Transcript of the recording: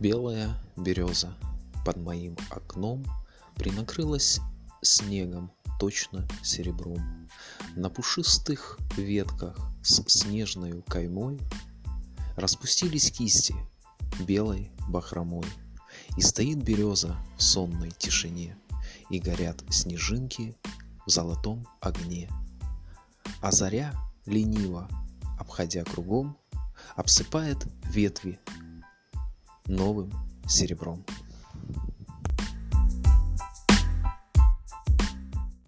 Белая береза под моим окном Принакрылась снегом, точно серебром. На пушистых ветках с снежной каймой Распустились кисти белой бахромой. И стоит береза в сонной тишине, И горят снежинки в золотом огне. А заря лениво, обходя кругом, Обсыпает ветви новым серебром.